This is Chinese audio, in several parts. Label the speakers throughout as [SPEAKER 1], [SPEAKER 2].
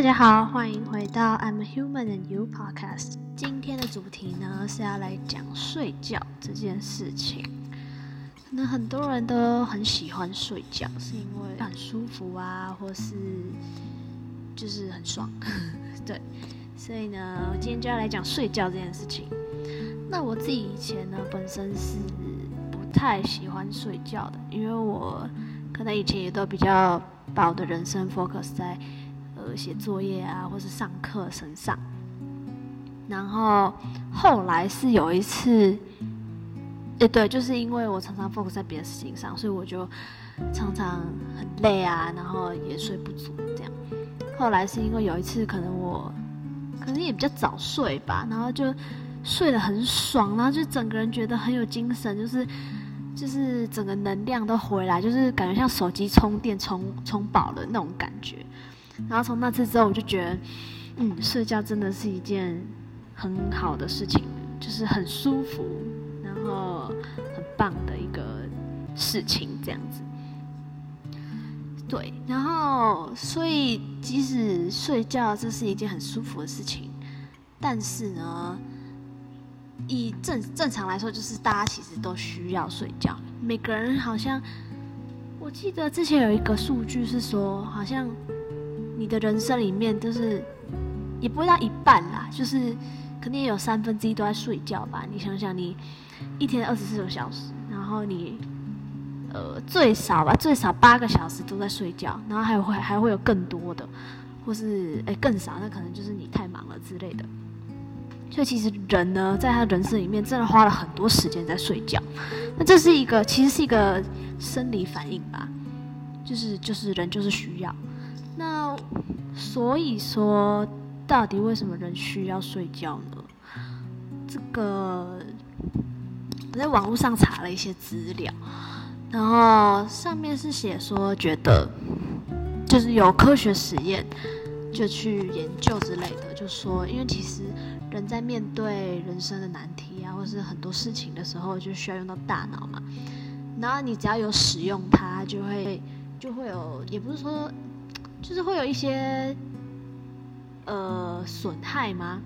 [SPEAKER 1] 大家好，欢迎回到 I'm a Human and You Podcast。今天的主题呢是要来讲睡觉这件事情。可能很多人都很喜欢睡觉，是因为很舒服啊，或是就是很爽。对，所以呢，我今天就要来讲睡觉这件事情。那我自己以前呢，本身是不太喜欢睡觉的，因为我可能以前也都比较把我的人生 focus 在。写作业啊，或是上课身上。然后后来是有一次，诶，对，就是因为我常常 focus 在别的事情上，所以我就常常很累啊，然后也睡不足这样。后来是因为有一次，可能我可能也比较早睡吧，然后就睡得很爽，然后就整个人觉得很有精神，就是就是整个能量都回来，就是感觉像手机充电充充饱了那种感觉。然后从那次之后，我就觉得，嗯，睡觉真的是一件很好的事情，就是很舒服，然后很棒的一个事情，这样子。对，然后所以即使睡觉这是一件很舒服的事情，但是呢，以正正常来说，就是大家其实都需要睡觉。每个人好像，我记得之前有一个数据是说，好像。你的人生里面就是也不会到一半啦，就是肯定有三分之一都在睡觉吧。你想想，你一天二十四个小时，然后你呃最少吧，最少八个小时都在睡觉，然后还会还会有更多的，或是哎更少，那可能就是你太忙了之类的。所以其实人呢，在他人生里面真的花了很多时间在睡觉。那这是一个其实是一个生理反应吧，就是就是人就是需要。那所以说，到底为什么人需要睡觉呢？这个我在网络上查了一些资料，然后上面是写说，觉得就是有科学实验就去研究之类的，就说因为其实人在面对人生的难题啊，或是很多事情的时候，就需要用到大脑嘛。然后你只要有使用它，就会就会有，也不是说。就是会有一些呃损害吗？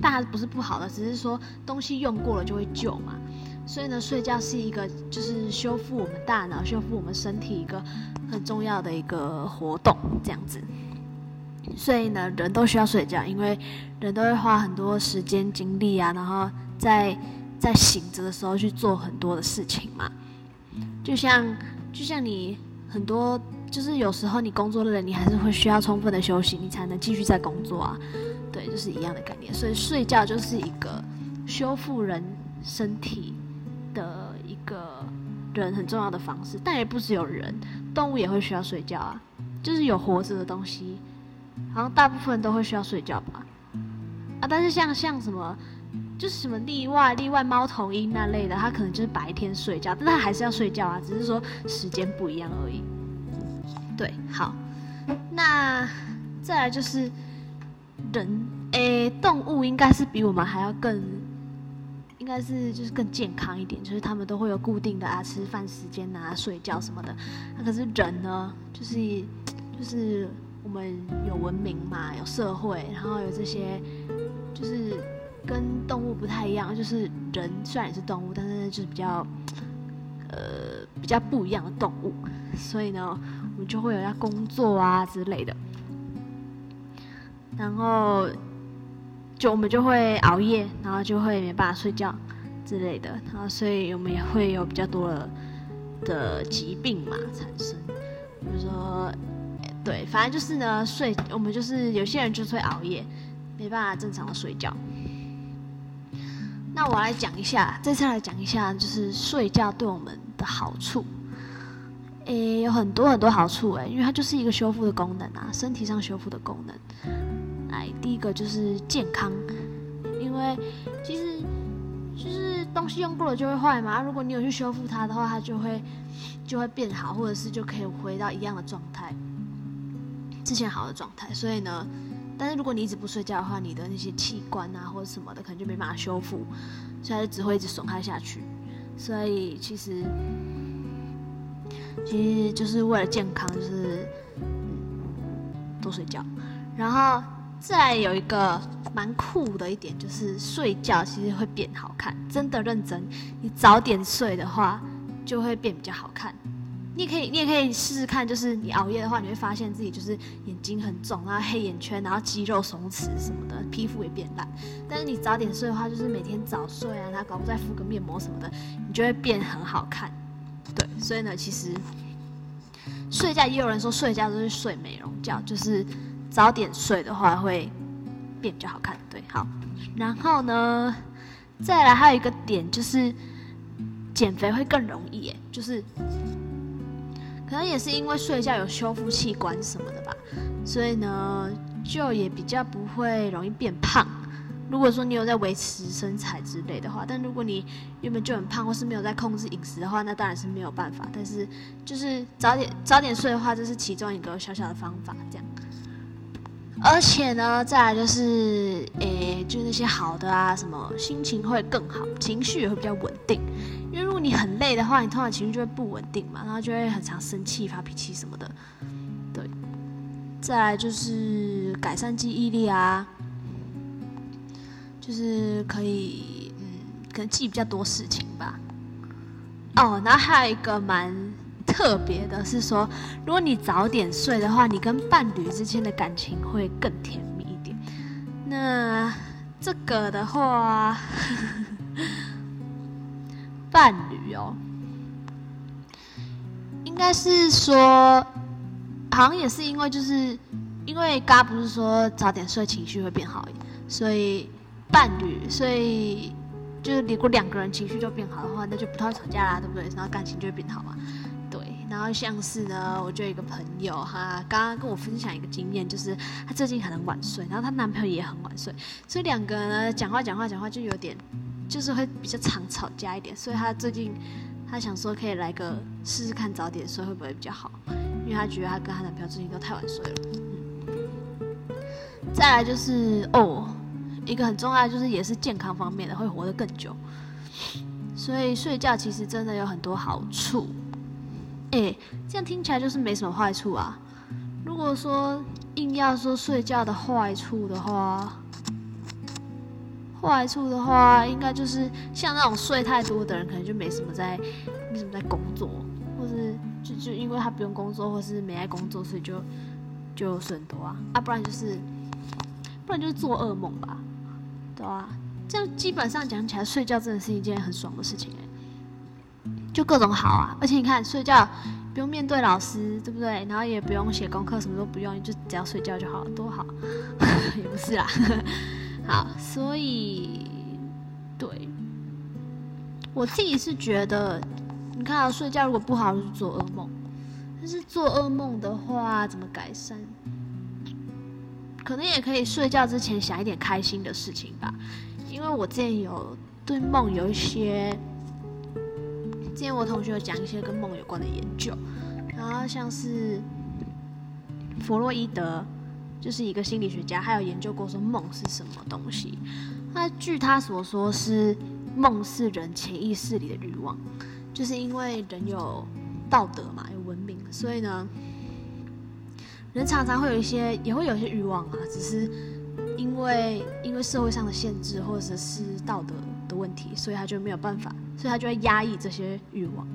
[SPEAKER 1] 但还不是不好的，只是说东西用过了就会旧嘛。所以呢，睡觉是一个就是修复我们大脑、修复我们身体一个很重要的一个活动，这样子。所以呢，人都需要睡觉，因为人都会花很多时间精力啊，然后在在醒着的时候去做很多的事情嘛。就像就像你很多。就是有时候你工作累了，你还是会需要充分的休息，你才能继续在工作啊。对，就是一样的概念。所以睡觉就是一个修复人身体的一个人很重要的方式。但也不只有人，动物也会需要睡觉啊。就是有活着的东西，好像大部分都会需要睡觉吧。啊，但是像像什么，就是什么例外例外猫头鹰那类的，它可能就是白天睡觉，但它还是要睡觉啊，只是说时间不一样而已。对，好，那再来就是人，诶，动物应该是比我们还要更，应该是就是更健康一点，就是他们都会有固定的啊吃饭时间啊、睡觉什么的。那可是人呢，就是就是我们有文明嘛，有社会，然后有这些，就是跟动物不太一样，就是人虽然也是动物，但是就是比较，呃，比较不一样的动物，所以呢。我们就会有要工作啊之类的，然后就我们就会熬夜，然后就会没办法睡觉之类的，然后所以我们也会有比较多的的疾病嘛产生，比如说，对，反正就是呢，睡我们就是有些人就是会熬夜，没办法正常的睡觉。那我来讲一下，这次来讲一下，就是睡觉对我们的好处。诶，有很多很多好处诶，因为它就是一个修复的功能啊，身体上修复的功能。来，第一个就是健康，因为其实就是东西用过了就会坏嘛，如果你有去修复它的话，它就会就会变好，或者是就可以回到一样的状态，之前好的状态。所以呢，但是如果你一直不睡觉的话，你的那些器官啊或者什么的，可能就没办法修复，所以它就只会一直损害下去。所以其实。其实就是为了健康，就是嗯多睡觉，然后再有一个蛮酷的一点，就是睡觉其实会变好看，真的认真。你早点睡的话，就会变比较好看。你也可以，你也可以试试看，就是你熬夜的话，你会发现自己就是眼睛很肿，然后黑眼圈，然后肌肉松弛什么的，皮肤也变烂。但是你早点睡的话，就是每天早睡啊，然后搞不再敷个面膜什么的，你就会变很好看。对，所以呢，其实睡觉也有人说睡觉都是睡美容觉，就是早点睡的话会变比较好看。对，好，然后呢，再来还有一个点就是减肥会更容易，耶，就是。可能也是因为睡觉有修复器官什么的吧，所以呢，就也比较不会容易变胖。如果说你有在维持身材之类的话，但如果你原本就很胖，或是没有在控制饮食的话，那当然是没有办法。但是就是早点早点睡的话，这是其中一个小小的方法，这样。而且呢，再来就是，诶，就那些好的啊，什么心情会更好，情绪也会比较稳定。你很累的话，你通常情绪就会不稳定嘛，然后就会很常生气、发脾气什么的。对，再来就是改善记忆力啊，就是可以，嗯，可能记比较多事情吧。哦，然后还有一个蛮特别的是说，如果你早点睡的话，你跟伴侣之间的感情会更甜蜜一点。那这个的话。伴侣哦，应该是说，好像也是因为就是因为刚不是说早点睡情绪会变好，所以伴侣，所以就是如果两个人情绪就变好的话，那就不太会吵架啦，对不对？然后感情就会变好嘛。对，然后像是呢，我就有一个朋友哈，刚刚跟我分享一个经验，就是她最近很晚睡，然后她男朋友也很晚睡，所以两个人呢讲话讲话讲话就有点。就是会比较常吵架一点，所以他最近他想说可以来个试试看早点睡会不会比较好，因为他觉得他跟他男朋友最近都太晚睡了。嗯，再来就是哦，一个很重要的就是也是健康方面的，会活得更久。所以睡觉其实真的有很多好处。哎，这样听起来就是没什么坏处啊。如果说硬要说睡觉的坏处的话，坏处的话，应该就是像那种睡太多的人，可能就没什么在，没什么在工作，或是就就因为他不用工作，或是没爱工作，所以就就睡很多啊。啊，不然就是不然就是做噩梦吧，对啊，这样基本上讲起来，睡觉真的是一件很爽的事情哎，就各种好啊，而且你看睡觉不用面对老师，对不对？然后也不用写功课，什么都不用，就只要睡觉就好了，多好，也不是啦。好，所以对我自己是觉得，你看啊睡觉如果不好就做噩梦，但是做噩梦的话怎么改善？可能也可以睡觉之前想一点开心的事情吧。因为我之前有对梦有一些，之前我同学有讲一些跟梦有关的研究，然后像是弗洛伊德。就是一个心理学家，他有研究过说梦是什么东西。那据他所说，是梦是人潜意识里的欲望，就是因为人有道德嘛，有文明，所以呢，人常常会有一些，也会有一些欲望啊，只是因为因为社会上的限制或者是道德的问题，所以他就没有办法，所以他就会压抑这些欲望。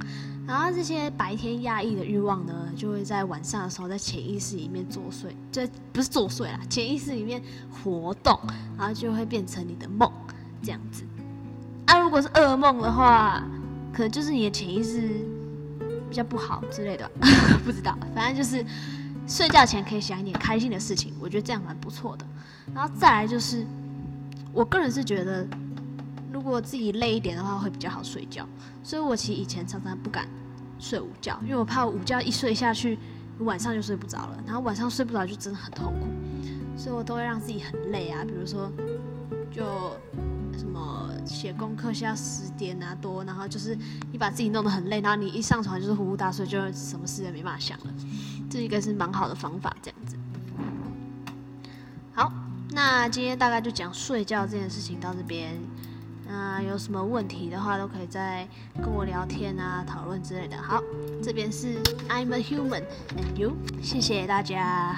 [SPEAKER 1] 然后这些白天压抑的欲望呢，就会在晚上的时候在潜意识里面作祟，这不是作祟啦，潜意识里面活动，然后就会变成你的梦这样子。啊，如果是噩梦的话，可能就是你的潜意识比较不好之类的，不知道。反正就是睡觉前可以想一点开心的事情，我觉得这样蛮不错的。然后再来就是，我个人是觉得。如果自己累一点的话，会比较好睡觉。所以我其实以前常常不敢睡午觉，因为我怕午觉一睡下去，晚上就睡不着了。然后晚上睡不着就真的很痛苦，所以我都会让自己很累啊。比如说，就什么写功课写到十点啊多，然后就是你把自己弄得很累，然后你一上床就是呼呼大睡，就什么事也没办法想了。这应该是蛮好的方法，这样子。好，那今天大概就讲睡觉这件事情到这边。那有什么问题的话，都可以再跟我聊天啊、讨论之类的。好，这边是 I'm a human and you，谢谢大家。